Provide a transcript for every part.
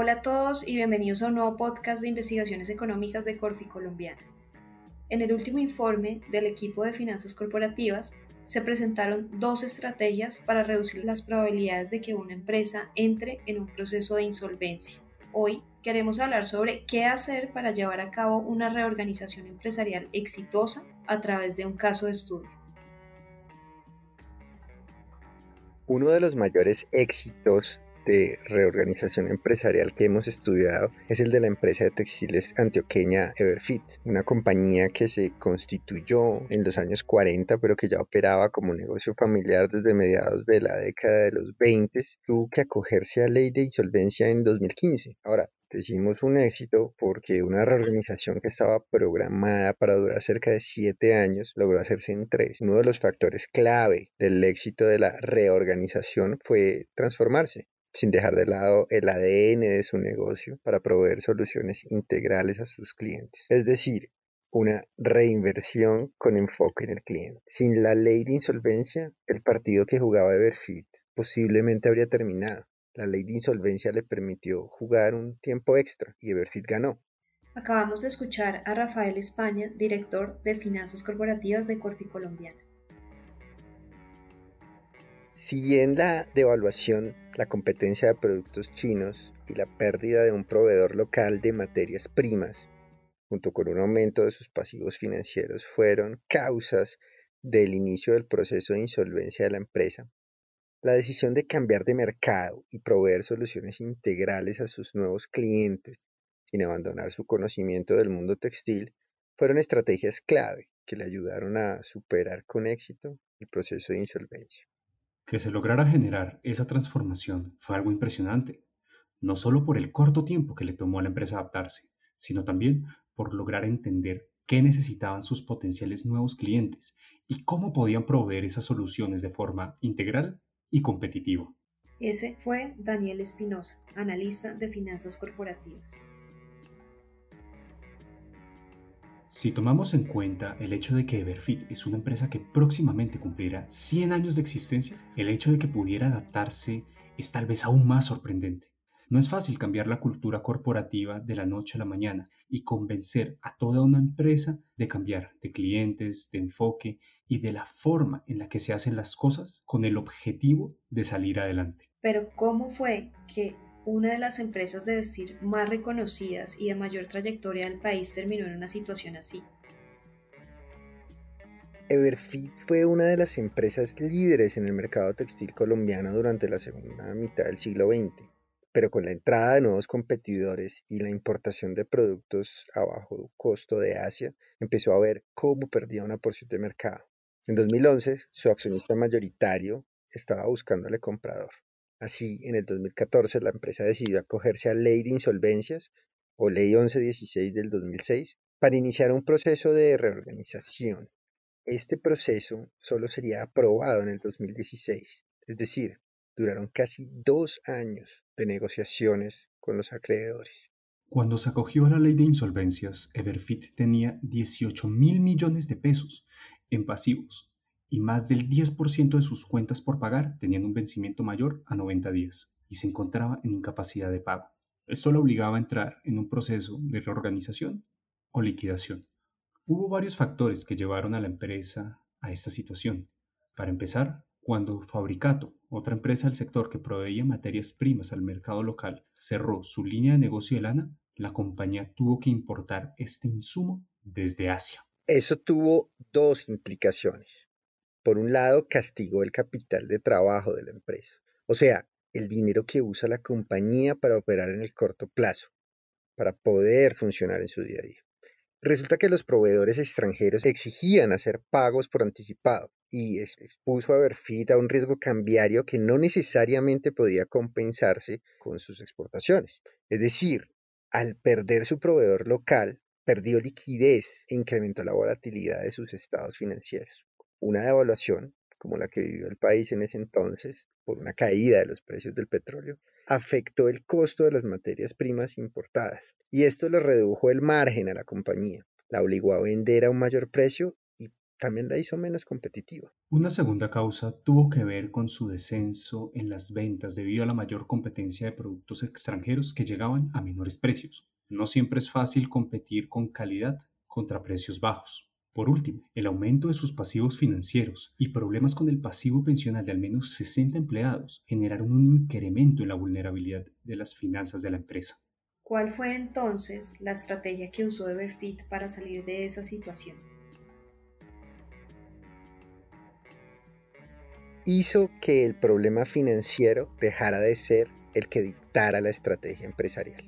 Hola a todos y bienvenidos a un nuevo podcast de investigaciones económicas de Corfi Colombiana. En el último informe del equipo de finanzas corporativas se presentaron dos estrategias para reducir las probabilidades de que una empresa entre en un proceso de insolvencia. Hoy queremos hablar sobre qué hacer para llevar a cabo una reorganización empresarial exitosa a través de un caso de estudio. Uno de los mayores éxitos de reorganización empresarial que hemos estudiado es el de la empresa de textiles antioqueña Everfit, una compañía que se constituyó en los años 40 pero que ya operaba como negocio familiar desde mediados de la década de los 20, tuvo que acogerse a ley de insolvencia en 2015. Ahora, Decimos un éxito porque una reorganización que estaba programada para durar cerca de siete años logró hacerse en tres. Uno de los factores clave del éxito de la reorganización fue transformarse sin dejar de lado el ADN de su negocio para proveer soluciones integrales a sus clientes. Es decir, una reinversión con enfoque en el cliente. Sin la ley de insolvencia, el partido que jugaba Everfit posiblemente habría terminado. La ley de insolvencia le permitió jugar un tiempo extra y Everfit ganó. Acabamos de escuchar a Rafael España, director de Finanzas Corporativas de Corfi Colombiana. Si bien la devaluación, la competencia de productos chinos y la pérdida de un proveedor local de materias primas, junto con un aumento de sus pasivos financieros, fueron causas del inicio del proceso de insolvencia de la empresa, la decisión de cambiar de mercado y proveer soluciones integrales a sus nuevos clientes, sin abandonar su conocimiento del mundo textil, fueron estrategias clave que le ayudaron a superar con éxito el proceso de insolvencia. Que se lograra generar esa transformación fue algo impresionante, no solo por el corto tiempo que le tomó a la empresa adaptarse, sino también por lograr entender qué necesitaban sus potenciales nuevos clientes y cómo podían proveer esas soluciones de forma integral y competitiva. Ese fue Daniel Espinosa, analista de finanzas corporativas. Si tomamos en cuenta el hecho de que Everfit es una empresa que próximamente cumplirá 100 años de existencia, el hecho de que pudiera adaptarse es tal vez aún más sorprendente. No es fácil cambiar la cultura corporativa de la noche a la mañana y convencer a toda una empresa de cambiar de clientes, de enfoque y de la forma en la que se hacen las cosas con el objetivo de salir adelante. Pero ¿cómo fue que una de las empresas de vestir más reconocidas y de mayor trayectoria del país terminó en una situación así. Everfit fue una de las empresas líderes en el mercado textil colombiano durante la segunda mitad del siglo XX, pero con la entrada de nuevos competidores y la importación de productos a bajo costo de Asia, empezó a ver cómo perdía una porción de mercado. En 2011, su accionista mayoritario estaba buscándole comprador. Así, en el 2014 la empresa decidió acogerse a Ley de Insolvencias o Ley 1116 del 2006 para iniciar un proceso de reorganización. Este proceso solo sería aprobado en el 2016, es decir, duraron casi dos años de negociaciones con los acreedores. Cuando se acogió a la ley de insolvencias, Everfit tenía 18 mil millones de pesos en pasivos y más del 10% de sus cuentas por pagar tenían un vencimiento mayor a 90 días y se encontraba en incapacidad de pago. Esto lo obligaba a entrar en un proceso de reorganización o liquidación. Hubo varios factores que llevaron a la empresa a esta situación. Para empezar, cuando Fabricato, otra empresa del sector que proveía materias primas al mercado local, cerró su línea de negocio de lana, la compañía tuvo que importar este insumo desde Asia. Eso tuvo dos implicaciones. Por un lado, castigó el capital de trabajo de la empresa, o sea, el dinero que usa la compañía para operar en el corto plazo, para poder funcionar en su día a día. Resulta que los proveedores extranjeros exigían hacer pagos por anticipado y expuso a Berfit a un riesgo cambiario que no necesariamente podía compensarse con sus exportaciones. Es decir, al perder su proveedor local, perdió liquidez e incrementó la volatilidad de sus estados financieros. Una devaluación, como la que vivió el país en ese entonces, por una caída de los precios del petróleo, afectó el costo de las materias primas importadas y esto le redujo el margen a la compañía, la obligó a vender a un mayor precio y también la hizo menos competitiva. Una segunda causa tuvo que ver con su descenso en las ventas debido a la mayor competencia de productos extranjeros que llegaban a menores precios. No siempre es fácil competir con calidad contra precios bajos. Por último, el aumento de sus pasivos financieros y problemas con el pasivo pensional de al menos 60 empleados generaron un incremento en la vulnerabilidad de las finanzas de la empresa. ¿Cuál fue entonces la estrategia que usó Everfit para salir de esa situación? Hizo que el problema financiero dejara de ser el que dictara la estrategia empresarial.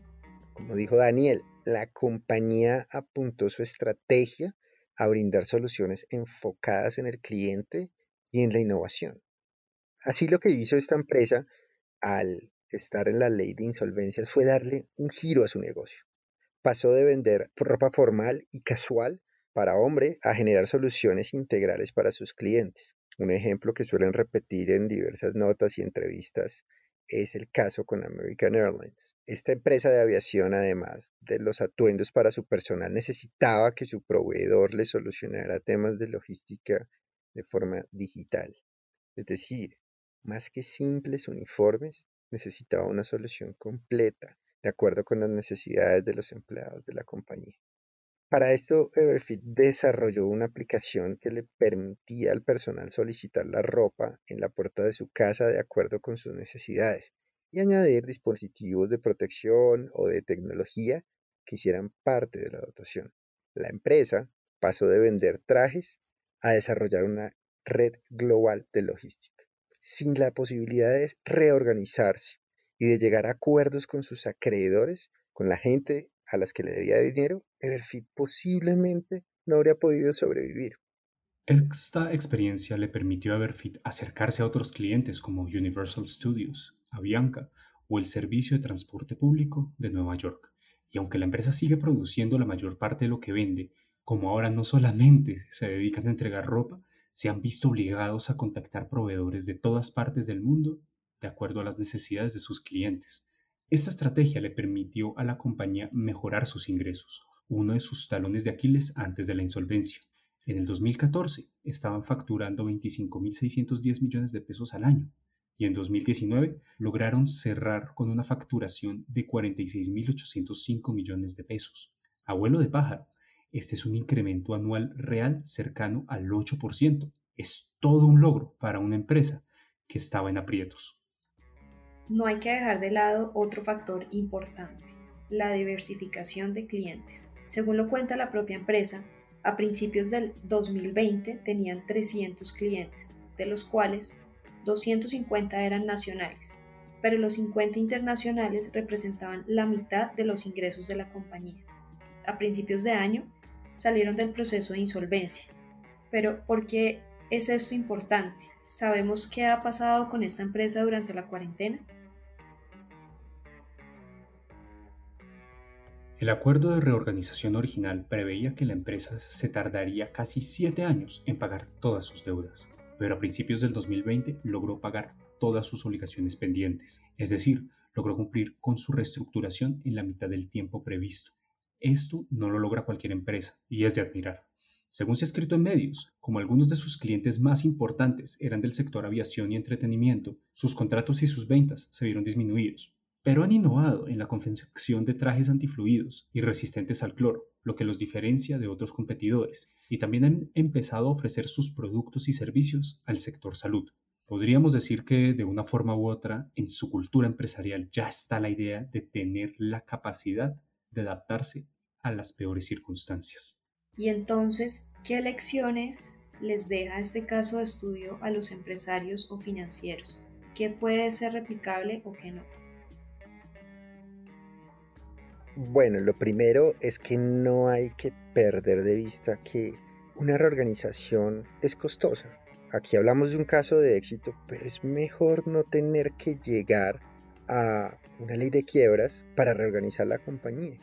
Como dijo Daniel, la compañía apuntó su estrategia a brindar soluciones enfocadas en el cliente y en la innovación. Así lo que hizo esta empresa al estar en la ley de insolvencias fue darle un giro a su negocio. Pasó de vender ropa formal y casual para hombre a generar soluciones integrales para sus clientes. Un ejemplo que suelen repetir en diversas notas y entrevistas es el caso con American Airlines. Esta empresa de aviación, además de los atuendos para su personal, necesitaba que su proveedor le solucionara temas de logística de forma digital. Es decir, más que simples uniformes, necesitaba una solución completa, de acuerdo con las necesidades de los empleados de la compañía. Para esto, Everfit desarrolló una aplicación que le permitía al personal solicitar la ropa en la puerta de su casa de acuerdo con sus necesidades y añadir dispositivos de protección o de tecnología que hicieran parte de la dotación. La empresa pasó de vender trajes a desarrollar una red global de logística, sin la posibilidad de reorganizarse y de llegar a acuerdos con sus acreedores, con la gente a las que le debía dinero, Everfit posiblemente no habría podido sobrevivir. Esta experiencia le permitió a Everfit acercarse a otros clientes como Universal Studios, Avianca o el Servicio de Transporte Público de Nueva York. Y aunque la empresa sigue produciendo la mayor parte de lo que vende, como ahora no solamente se dedican a entregar ropa, se han visto obligados a contactar proveedores de todas partes del mundo de acuerdo a las necesidades de sus clientes. Esta estrategia le permitió a la compañía mejorar sus ingresos, uno de sus talones de Aquiles antes de la insolvencia. En el 2014 estaban facturando 25.610 millones de pesos al año y en 2019 lograron cerrar con una facturación de 46.805 millones de pesos. Abuelo de pájaro, este es un incremento anual real cercano al 8%. Es todo un logro para una empresa que estaba en aprietos no hay que dejar de lado otro factor importante, la diversificación de clientes. Según lo cuenta la propia empresa, a principios del 2020 tenían 300 clientes, de los cuales 250 eran nacionales, pero los 50 internacionales representaban la mitad de los ingresos de la compañía. A principios de año salieron del proceso de insolvencia. Pero ¿por qué es esto importante? ¿Sabemos qué ha pasado con esta empresa durante la cuarentena? El acuerdo de reorganización original preveía que la empresa se tardaría casi siete años en pagar todas sus deudas, pero a principios del 2020 logró pagar todas sus obligaciones pendientes, es decir, logró cumplir con su reestructuración en la mitad del tiempo previsto. Esto no lo logra cualquier empresa y es de admirar. Según se ha escrito en medios, como algunos de sus clientes más importantes eran del sector aviación y entretenimiento, sus contratos y sus ventas se vieron disminuidos, pero han innovado en la confección de trajes antifluidos y resistentes al cloro, lo que los diferencia de otros competidores, y también han empezado a ofrecer sus productos y servicios al sector salud. Podríamos decir que de una forma u otra, en su cultura empresarial ya está la idea de tener la capacidad de adaptarse a las peores circunstancias. Y entonces, ¿qué lecciones les deja este caso de estudio a los empresarios o financieros? ¿Qué puede ser replicable o qué no? Bueno, lo primero es que no hay que perder de vista que una reorganización es costosa. Aquí hablamos de un caso de éxito, pero es mejor no tener que llegar a una ley de quiebras para reorganizar la compañía.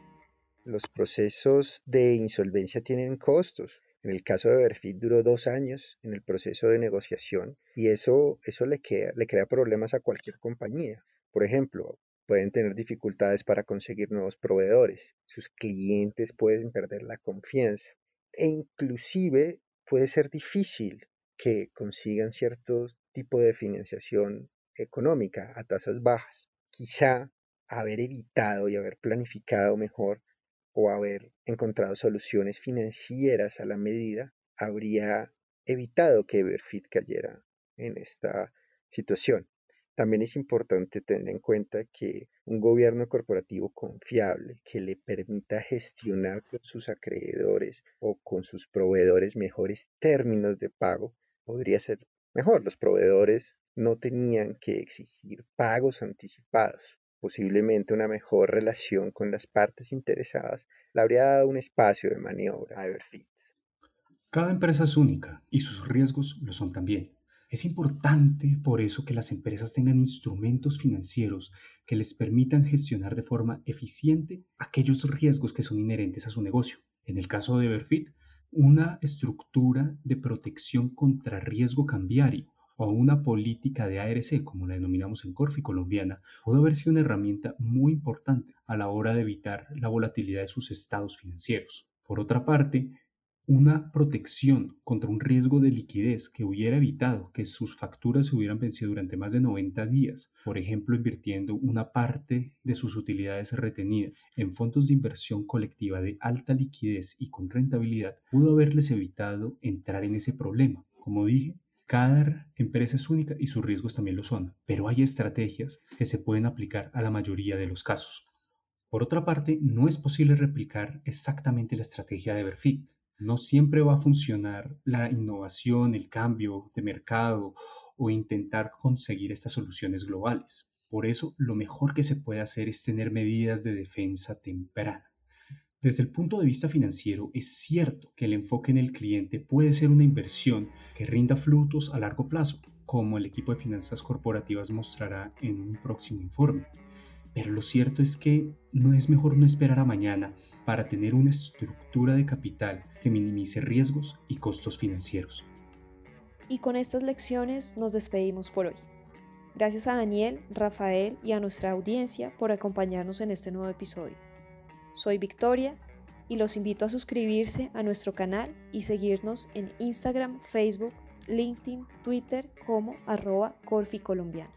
Los procesos de insolvencia tienen costos. En el caso de Berfit duró dos años en el proceso de negociación y eso, eso le, le crea problemas a cualquier compañía. Por ejemplo, pueden tener dificultades para conseguir nuevos proveedores, sus clientes pueden perder la confianza e inclusive puede ser difícil que consigan cierto tipo de financiación económica a tasas bajas. Quizá haber evitado y haber planificado mejor o haber encontrado soluciones financieras a la medida habría evitado que Everfit cayera en esta situación. También es importante tener en cuenta que un gobierno corporativo confiable que le permita gestionar con sus acreedores o con sus proveedores mejores términos de pago podría ser mejor. Los proveedores no tenían que exigir pagos anticipados. Posiblemente una mejor relación con las partes interesadas le habría dado un espacio de maniobra a Everfit. Cada empresa es única y sus riesgos lo son también. Es importante por eso que las empresas tengan instrumentos financieros que les permitan gestionar de forma eficiente aquellos riesgos que son inherentes a su negocio. En el caso de Everfit, una estructura de protección contra riesgo cambiario o una política de ARC, como la denominamos en Corfi colombiana, puede haber sido una herramienta muy importante a la hora de evitar la volatilidad de sus estados financieros. Por otra parte, una protección contra un riesgo de liquidez que hubiera evitado que sus facturas se hubieran vencido durante más de 90 días, por ejemplo invirtiendo una parte de sus utilidades retenidas en fondos de inversión colectiva de alta liquidez y con rentabilidad, pudo haberles evitado entrar en ese problema. Como dije, cada empresa es única y sus riesgos también lo son, pero hay estrategias que se pueden aplicar a la mayoría de los casos. Por otra parte, no es posible replicar exactamente la estrategia de Everfit no siempre va a funcionar la innovación, el cambio de mercado o intentar conseguir estas soluciones globales. Por eso, lo mejor que se puede hacer es tener medidas de defensa temprana. Desde el punto de vista financiero, es cierto que el enfoque en el cliente puede ser una inversión que rinda frutos a largo plazo, como el equipo de finanzas corporativas mostrará en un próximo informe. Pero lo cierto es que no es mejor no esperar a mañana para tener una estructura de capital que minimice riesgos y costos financieros. Y con estas lecciones nos despedimos por hoy. Gracias a Daniel, Rafael y a nuestra audiencia por acompañarnos en este nuevo episodio. Soy Victoria y los invito a suscribirse a nuestro canal y seguirnos en Instagram, Facebook, LinkedIn, Twitter como arroba Corfi Colombiana.